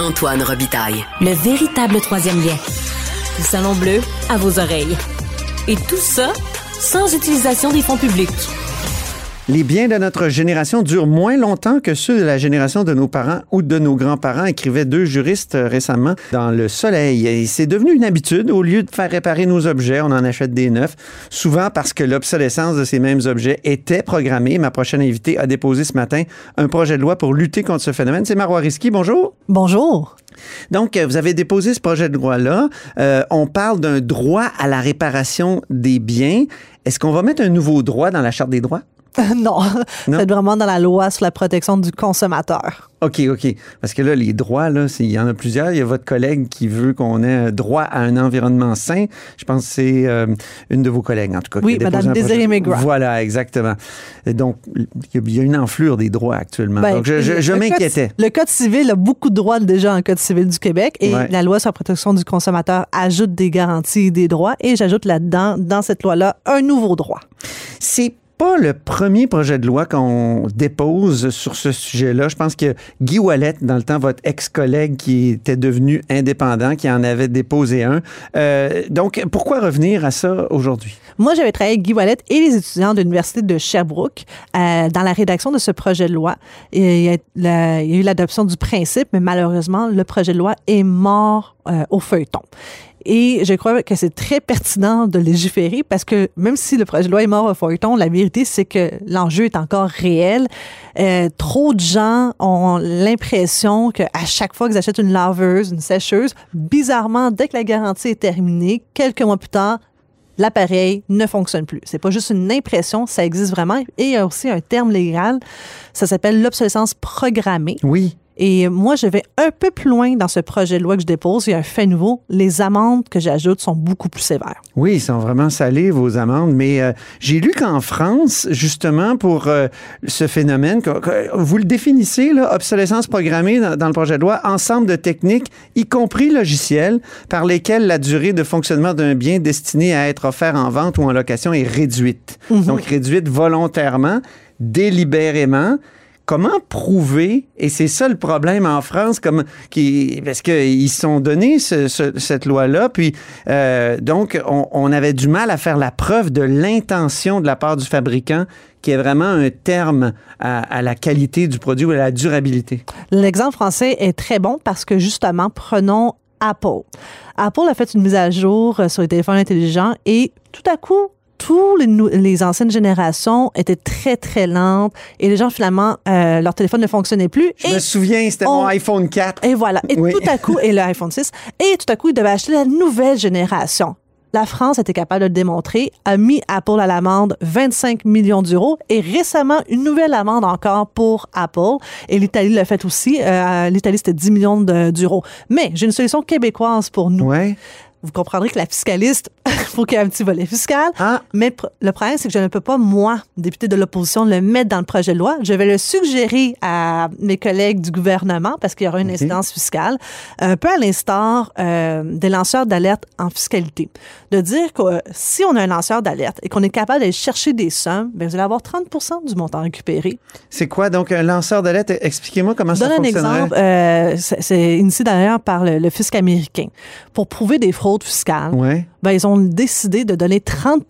Antoine Robitaille. Le véritable troisième lien. Le Salon Bleu à vos oreilles. Et tout ça sans utilisation des fonds publics. Les biens de notre génération durent moins longtemps que ceux de la génération de nos parents ou de nos grands-parents, écrivaient deux juristes euh, récemment dans Le Soleil. Et c'est devenu une habitude. Au lieu de faire réparer nos objets, on en achète des neufs, souvent parce que l'obsolescence de ces mêmes objets était programmée. Ma prochaine invitée a déposé ce matin un projet de loi pour lutter contre ce phénomène. C'est Marois Risky. Bonjour. Bonjour. Donc, euh, vous avez déposé ce projet de loi-là. Euh, on parle d'un droit à la réparation des biens. Est-ce qu'on va mettre un nouveau droit dans la Charte des droits? non, c'est vraiment dans la loi sur la protection du consommateur. OK, OK. Parce que là, les droits, là, il y en a plusieurs. Il y a votre collègue qui veut qu'on ait droit à un environnement sain. Je pense que c'est euh, une de vos collègues, en tout cas. Oui, Mme Désirée Mégua. Voilà, exactement. donc, il y a une enflure des droits actuellement. Ben, donc, je, m'inquiétais. Le Code civil a beaucoup de droits déjà en Code civil du Québec et la loi sur la protection du consommateur ajoute des garanties et des droits et j'ajoute là-dedans, dans cette loi-là, un nouveau droit. C'est pas le premier projet de loi qu'on dépose sur ce sujet-là. Je pense que Guy Wallet, dans le temps, votre ex-collègue qui était devenu indépendant, qui en avait déposé un. Euh, donc, pourquoi revenir à ça aujourd'hui? Moi, j'avais travaillé avec Guy Wallet et les étudiants de l'Université de Sherbrooke euh, dans la rédaction de ce projet de loi. il, y a, eu l'adoption du principe, mais malheureusement, le projet de loi est mort euh, au feuilleton. Et je crois que c'est très pertinent de légiférer parce que même si le projet de loi est mort au feuilleton, la vérité, c'est que l'enjeu est encore réel. Euh, trop de gens ont l'impression qu'à chaque fois qu'ils achètent une laveuse, une sécheuse, bizarrement, dès que la garantie est terminée, quelques mois plus tard, l'appareil ne fonctionne plus. C'est pas juste une impression, ça existe vraiment. Et il y a aussi un terme légal, ça s'appelle l'obsolescence programmée. Oui. Et moi, je vais un peu plus loin dans ce projet de loi que je dépose. Il y a un fait nouveau. Les amendes que j'ajoute sont beaucoup plus sévères. Oui, ils sont vraiment salés, vos amendes. Mais euh, j'ai lu qu'en France, justement, pour euh, ce phénomène, vous le définissez, là, obsolescence programmée dans, le projet de loi, ensemble de techniques, y compris logiciels, par lesquels la durée de fonctionnement d'un bien destiné à être offert en vente ou en location est réduite. Mhm. Donc, réduite volontairement, délibérément comment prouver, et c'est ça le problème en France, comme, qui, parce qu'ils sont donnés cette loi-là, puis euh, donc on, avait du mal à faire la preuve de l'intention de la part du fabricant qui est vraiment un terme à, la qualité du produit ou à la durabilité. L'exemple français est très bon parce que justement, prenons Apple. Apple a fait une mise à jour euh, sur les téléphones intelligents et tout à coup, tous les, les, anciennes générations étaient très, très lentes et les gens, finalement, euh, leur téléphone ne fonctionnait plus. Je me souviens, c'était mon iPhone 4. Et voilà. Et tout à coup, et l'iPhone 6, et tout à coup, ils devaient acheter la nouvelle génération. La France était capable de le démontrer, a mis Apple à l'amende 25 millions d'euros et récemment une nouvelle amende encore pour Apple. Et l'Italie l'a fait aussi. Euh, L'Italie, c'était 10 millions d'euros. Mais j'ai une solution québécoise pour nous. Ouais vous comprendrez que la fiscaliste, il faut qu'il y ait un petit volet fiscal. Ah. Mais le problème, c'est que je ne peux pas, moi, député de l'opposition, le mettre dans le projet de loi. Je vais le suggérer à mes collègues du gouvernement parce qu'il y aura une incidence fiscale, un peu à l'instar euh, des lanceurs d'alerte en fiscalité. De dire que euh, si on a un lanceur d'alerte et qu'on est capable d'aller chercher des sommes, bien, vous allez avoir 30 du montant récupéré. C'est quoi? Donc un lanceur d'alerte? Expliquez-moi comment ça fonctionne. Donne un exemple. Euh, c'est initié d'ailleurs par le, le fisc américain. Pour prouver des fraudes fiscale, ben, ils ont décidé de donner 30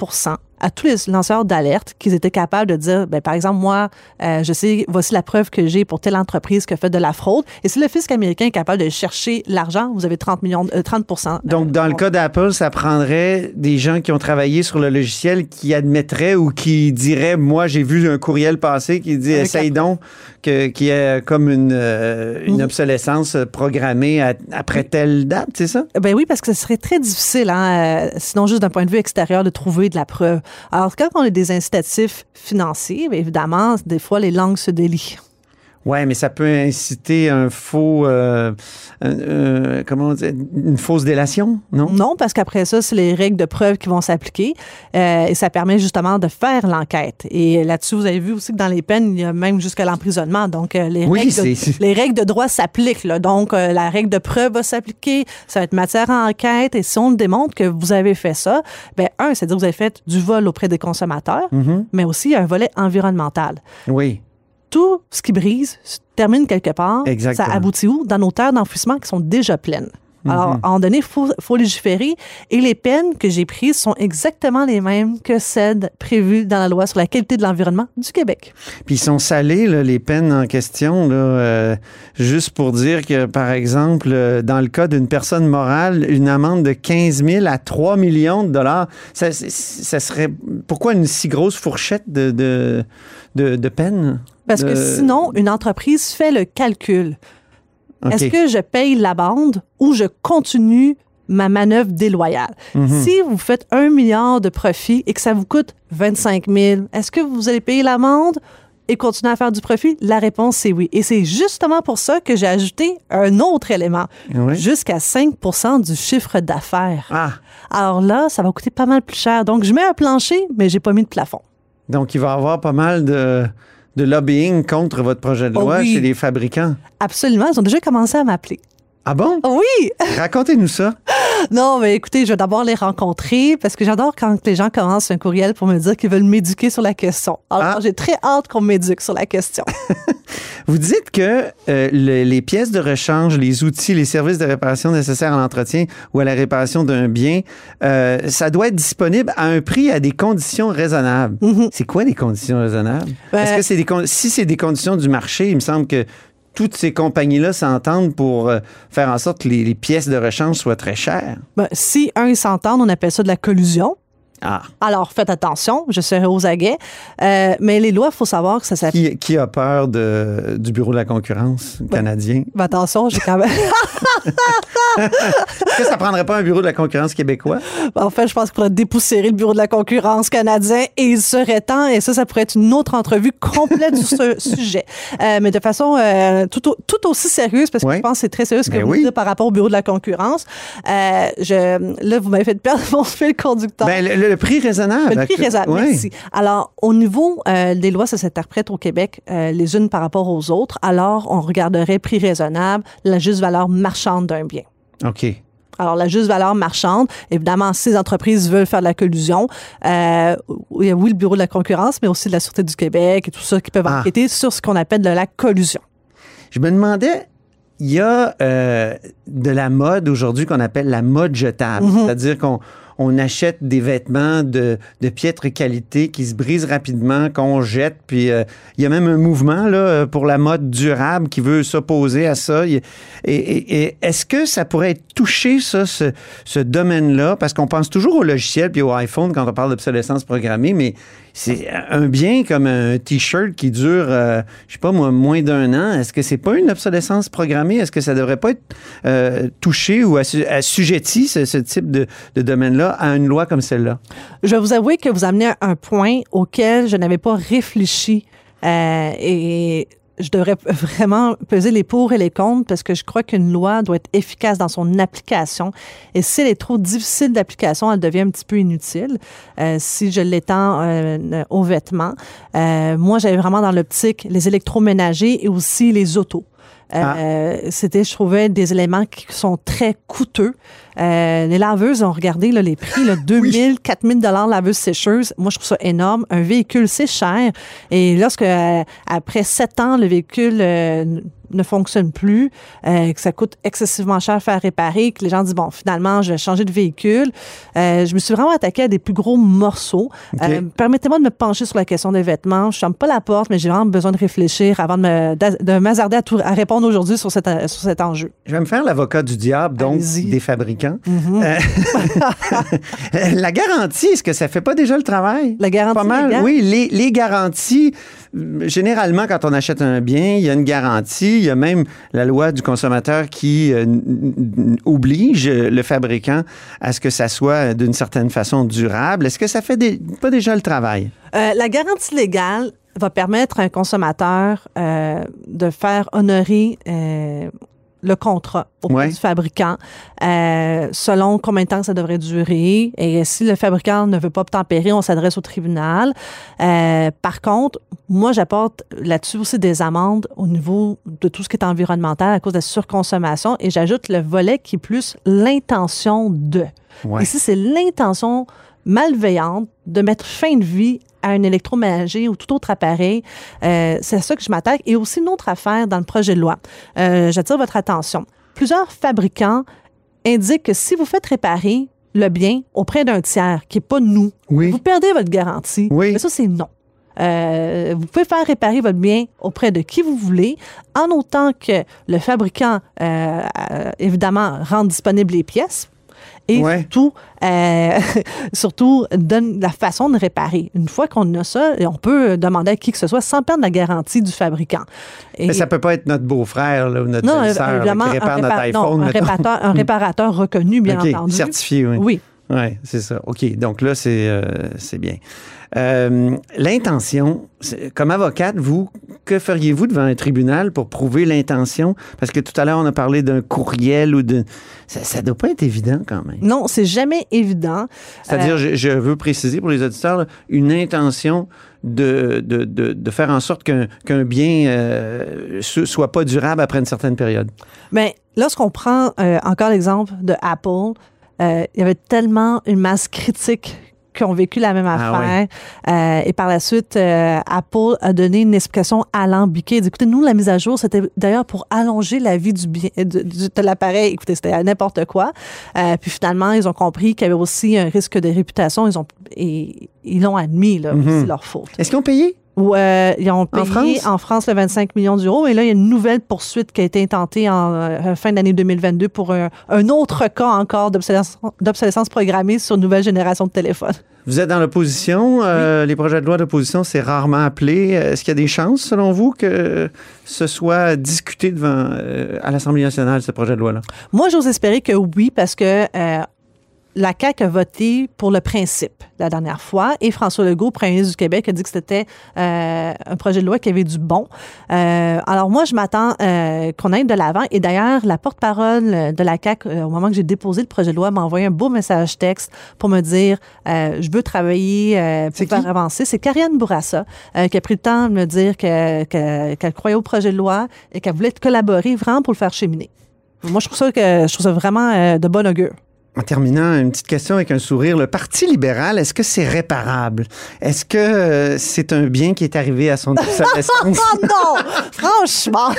à tous les lanceurs d'alerte qu'ils étaient capables de dire, ben, par exemple, moi, euh, je sais, voici la preuve que j'ai pour telle entreprise qui a fait de la fraude. Et si le fisc américain est capable de chercher l'argent, vous avez 30 millions, 30 euh, Donc, dans le cas d'Apple, ça prendrait des gens qui ont travaillé sur le logiciel qui admettraient ou qui diraient, moi, j'ai vu un courriel passer qui dit, essaye donc qu'il y ait comme une, euh, une obsolescence programmée après telle date, c'est ça? Ben oui, parce que ce serait très difficile, hein, sinon juste d'un point de vue extérieur, de trouver de la preuve. Alors, quand on a des incitatifs financiers, évidemment, des fois, les langues se délient. Ouais, mais ça peut inciter un faux, euh, comment dire, une fausse délation, non? Non, parce qu'après ça, c'est les règles de preuve qui vont s'appliquer euh, et ça permet justement de faire l'enquête. Et là-dessus, vous avez vu aussi que dans les peines, il y a même jusqu'à l'emprisonnement. Donc euh, les, règles de, les règles de droit s'appliquent. Donc la règle de preuve va s'appliquer, ça va être matière à enquête. Et si on démontre que vous avez fait ça, ben un, c'est-à-dire que vous avez fait du vol auprès des consommateurs, mm-hmm. mais aussi un volet environnemental. Oui. Tout ce qui brise se termine quelque part. Exactement. Ça aboutit où? Dans nos terres d'enfouissement qui sont déjà pleines. Alors, Mhm. à un moment donné, il faut, faut légiférer. Et les peines que j'ai prises sont exactement les mêmes que celles prévues dans la loi sur la qualité de l'environnement du Québec. Puis ils sont salés, là, les peines en question, là, euh, juste pour dire que, par exemple, euh, dans le cas d'une personne morale, une amende de 15 000 à 3 millions de dollars, ça serait... Pourquoi une si grosse fourchette de, de, de, de peine? Parce que sinon, une entreprise fait le calcul. Est-ce que je paye la bande ou je continue ma manœuvre déloyale? Mhm. Si vous faites un milliard de profit et que ça vous coûte 25 000, est-ce que vous allez payer l'amende et continuer à faire du profit? La réponse, c'est oui. Et c'est justement pour ça que j'ai ajouté un autre élément, Oui. jusqu'à 5% du chiffre d'affaires. Ah, Alors là, ça va coûter pas mal plus cher. Donc, je mets un plancher, mais j'ai pas mis de plafond. Donc il va y avoir pas mal de, de lobbying contre votre projet de Oh loi oui. chez les fabricants. Absolument, ils ont déjà commencé à m'appeler. Ah bon? Oui! Racontez-nous ça. Non, mais écoutez, je vais d'abord les rencontrer parce que j'adore quand les gens commencent un courriel pour me dire qu'ils veulent m'éduquer sur la question. Alors, Ah. j'ai très hâte qu'on m'éduque sur la question. Vous dites que euh, le- les pièces de rechange, les outils, les services de réparation nécessaires à l'entretien ou à la réparation d'un bien, euh, ça doit être disponible à un prix à des conditions raisonnables. C'est quoi des conditions raisonnables? Mhm. Ben- Est-ce que c'est des con- si c'est des conditions du marché, il me semble que toutes ces compagnies-là s'entendent pour euh, faire en sorte que les, les pièces de rechange soient très chères. Ben, si un, ils s'entendent, on appelle ça de la collusion. Ah, Alors, faites attention, je serai aux aguets. Euh, mais les lois, il faut savoir que ça s'applique. qui, qui a peur de, du Bureau de la concurrence canadien? Ben, attention, j'ai quand même. Est-ce que ça prendrait pas un Bureau de la concurrence québécois? en fait, je pense qu'il faudrait dépoussiérer le bureau de la concurrence canadien et il serait temps. Et ça, ça pourrait être une autre entrevue complète sur ce sujet. Euh, mais de façon euh, tout, au- tout aussi sérieuse, parce que je pense que c'est très sérieux ce que Ben vous oui. dites par rapport au bureau de la concurrence. Euh, je, là, vous m'avez fait perdre mon fil conducteur. Ben, le, le prix raisonnable. Le prix raisonnable, merci. Alors, au niveau des lois, ça s'interprète au Québec les unes par rapport aux autres. Alors, on regarderait prix raisonnable, la juste valeur marchande d'un bien. OK. Alors, la juste valeur marchande, évidemment, si les entreprises veulent faire de la collusion, euh, il y a, oui, le Bureau de la concurrence, mais aussi de la Sûreté du Québec et tout ça qui peuvent Ah. enquêter sur ce qu'on appelle de la collusion. Je me demandais, il y a euh, de la mode aujourd'hui qu'on appelle la mode jetable. Mhm. C'est-à-dire qu'on on achète des vêtements de, piètre qualité qui se brisent rapidement, qu'on jette. Puis euh, il y a même un mouvement pour la mode durable qui veut s'opposer à ça. Et, est-ce que ça pourrait être touché, ça, ce, ce domaine-là? Parce qu'on pense toujours au logiciel puis au iPhone quand on parle d'obsolescence programmée, mais c'est un bien comme un T-shirt qui dure, euh, je sais pas moi, moins d'un an. Est-ce que c'est pas une obsolescence programmée? Est-ce que ça devrait pas être euh, touché ou assu- assujetti, ce, type de, de domaine-là, à une loi comme celle-là? Je vais vous avouer que vous amenez un point auquel je n'avais pas réfléchi euh, et je devrais vraiment peser les pour et les contre parce que je crois qu'une loi doit être efficace dans son application et si elle est trop difficile d'application, elle devient un petit peu inutile. Euh, si je l'étends euh, aux vêtements, euh, moi j'avais vraiment dans l'optique les électroménagers et aussi les autos. Euh, C'était, je trouvais, des éléments qui sont très coûteux. Euh, les laveuses, ont regardé là, les prix, là, 2000, 4000 dollars laveuse sécheuse. Moi, je trouve ça énorme. Un véhicule, c'est cher. Et lorsque, euh, après sept ans, le véhicule euh, ne fonctionne plus, euh, que ça coûte excessivement cher à faire réparer, que les gens disent, bon, finalement, je vais changer de véhicule. Euh, je me suis vraiment attaquée à des plus gros morceaux. Euh, Permettez-moi de me pencher sur la question des vêtements. Je ne ferme pas la porte, mais j'ai vraiment besoin de réfléchir avant de m'hasarder à, tout- à répondre aujourd'hui sur, cet, sur cet enjeu. Je vais me faire l'avocat du diable, donc des fabricants. Mhm. Euh, la garantie, est-ce que ça fait pas déjà le travail? La garantie Pas mal, oui. Les, les garanties, généralement, quand on achète un bien, il y a une garantie. Il y a même la loi du consommateur qui euh, oblige le fabricant à ce que ça soit d'une certaine façon durable. Est-ce que ça fait pas déjà le travail? Euh, la garantie légale va permettre à un consommateur euh, de faire honorer le contrat auprès Ouais. du fabricant euh, selon combien de temps ça devrait durer. Et si le fabricant ne veut pas obtempérer, on s'adresse au tribunal. Euh, par contre, moi, j'apporte là-dessus aussi des amendes au niveau de tout ce qui est environnemental à cause de la surconsommation et j'ajoute le volet qui est plus l'intention de. Ouais. Ici, c'est l'intention malveillante de mettre fin de vie à un électroménager ou tout autre appareil. Euh, c'est à ça que je m'attaque. Et aussi une autre affaire dans le projet de loi. Euh, J'attire votre attention. Plusieurs fabricants indiquent que si vous faites réparer le bien auprès d'un tiers, qui n'est pas nous, Oui. vous perdez votre garantie. Oui. Mais ça, c'est non. Euh, vous pouvez faire réparer votre bien auprès de qui vous voulez, en autant que le fabricant, évidemment, rende disponibles les pièces. Et Ouais. surtout, euh, surtout, donne la façon de réparer. Une fois qu'on a ça, on peut demander à qui que ce soit sans perdre la garantie du fabricant. Et- Mais ça peut pas être notre beau-frère ou notre non, qui répare un, notre répa- non, iPhone. un réparateur, un réparateur reconnu, bien entendu. certifié, oui. Oui. Oui, c'est ça. OK, donc là, c'est euh, bien. Euh, L'intention, comme avocate, vous, que feriez-vous devant un tribunal pour prouver l'intention? Parce que tout à l'heure, on a parlé d'un courriel ou de... Ça ne doit pas être évident quand même. Non, c'est jamais évident. C'est-à-dire, Euh, je, je veux préciser pour les auditeurs, là, une intention de, de, de, de faire en sorte qu'un bien euh, ne soit pas durable après une certaine période. Mais lorsqu'on prend encore l'exemple de Apple, euh, il y avait tellement une masse critique qui ont vécu la même Ah affaire. Euh, et par la suite, euh, Apple a donné une explication alambiquée. Il dit, écoutez, nous, la mise à jour, c'était d'ailleurs pour allonger la vie du bien, de, l'appareil. Écoutez, c'était n'importe quoi. Euh, puis finalement, ils ont compris qu'il y avait aussi un risque de réputation. Ils ont, et ils l'ont admis, là, Mhm. c'est leur faute. Est-ce qu'ils ont payé? Ou euh, ils ont payé France? en France, le 25 millions d'euros. Et là, il y a une nouvelle poursuite qui a été intentée en euh, fin d'année 2022 pour un, un autre cas encore d'obsolescence programmée sur une nouvelle génération de téléphones. Vous êtes dans l'opposition. euh, Les projets de loi d'opposition, c'est rarement appelé. Est-ce qu'il y a des chances, selon vous, que ce soit discuté devant, euh, à l'Assemblée nationale, ce projet de loi-là? Moi, j'ose espérer que oui, parce que euh, la CAQ a voté pour le principe la dernière fois et François Legault, premier ministre du Québec, a dit que c'était euh, un projet de loi qui avait du bon. Euh, alors moi, je m'attends euh, qu'on aille de l'avant. Et d'ailleurs, la porte-parole de la CAQ, euh, au moment que j'ai déposé le projet de loi, m'a envoyé un beau message texte pour me dire euh, je veux travailler euh, pour faire qui? avancer. C'est Karianne Bourassa euh, qui a pris le temps de me dire que- que- qu'elle croyait au projet de loi et qu'elle voulait collaborer vraiment pour le faire cheminer. Moi, je trouve ça, que, je trouve ça vraiment euh, de bon augure. En terminant, une petite question avec un sourire. Le Parti libéral, est-ce que c'est réparable? Est-ce que euh, c'est un bien qui est arrivé à son obsolescence? Oh non! Franchement!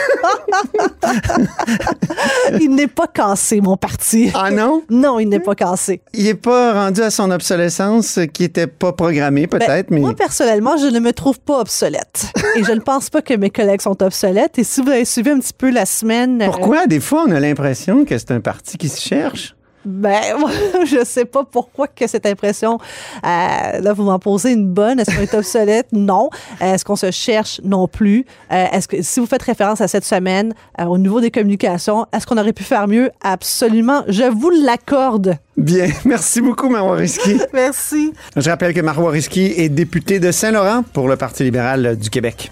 il n'est pas cassé, mon parti. ah non? Non, il n'est pas cassé. Il n'est pas rendu à son obsolescence euh, qui n'était pas programmée, Ben, peut-être, mais... Moi, personnellement, je ne me trouve pas obsolète. Et je ne pense pas que mes collègues sont obsolètes. Et si vous avez suivi un petit peu la semaine. euh, Pourquoi? Des fois, on a l'impression que c'est un parti qui se cherche? Ben, je sais pas pourquoi que cette impression. euh, là, vous m'en posez une bonne. Est-ce qu'on est obsolète? Non. Est-ce qu'on se cherche? Non plus? Euh, est-ce que si vous faites référence à cette semaine euh, au niveau des communications, est-ce qu'on aurait pu faire mieux? Absolument. Je vous l'accorde. Bien. Merci beaucoup, Marois Risky. Merci. Je rappelle que Marois Risky est député de Saint-Laurent pour le Parti libéral du Québec.